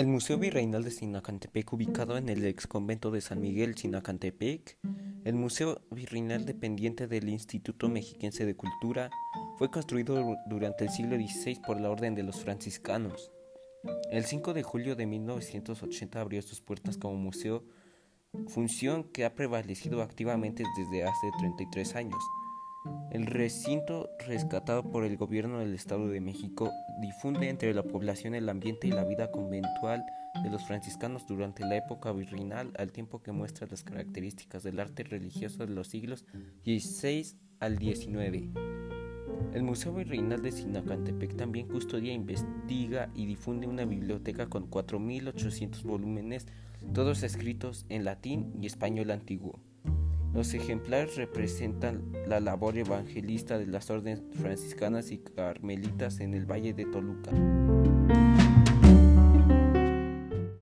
El Museo Virreinal de Sinacantepec, ubicado en el ex convento de San Miguel, Sinacantepec, el Museo Virreinal dependiente del Instituto Mexiquense de Cultura, fue construido durante el siglo XVI por la Orden de los Franciscanos. El 5 de julio de 1980 abrió sus puertas como museo, función que ha prevalecido activamente desde hace 33 años. El recinto, rescatado por el gobierno del Estado de México, difunde entre la población el ambiente y la vida conventual de los franciscanos durante la época virreinal, al tiempo que muestra las características del arte religioso de los siglos XVI al XIX. El Museo Virreinal de Sinacantepec también custodia, investiga y difunde una biblioteca con 4.800 volúmenes, todos escritos en latín y español antiguo. Los ejemplares representan la labor evangelista de las órdenes franciscanas y carmelitas en el Valle de Toluca.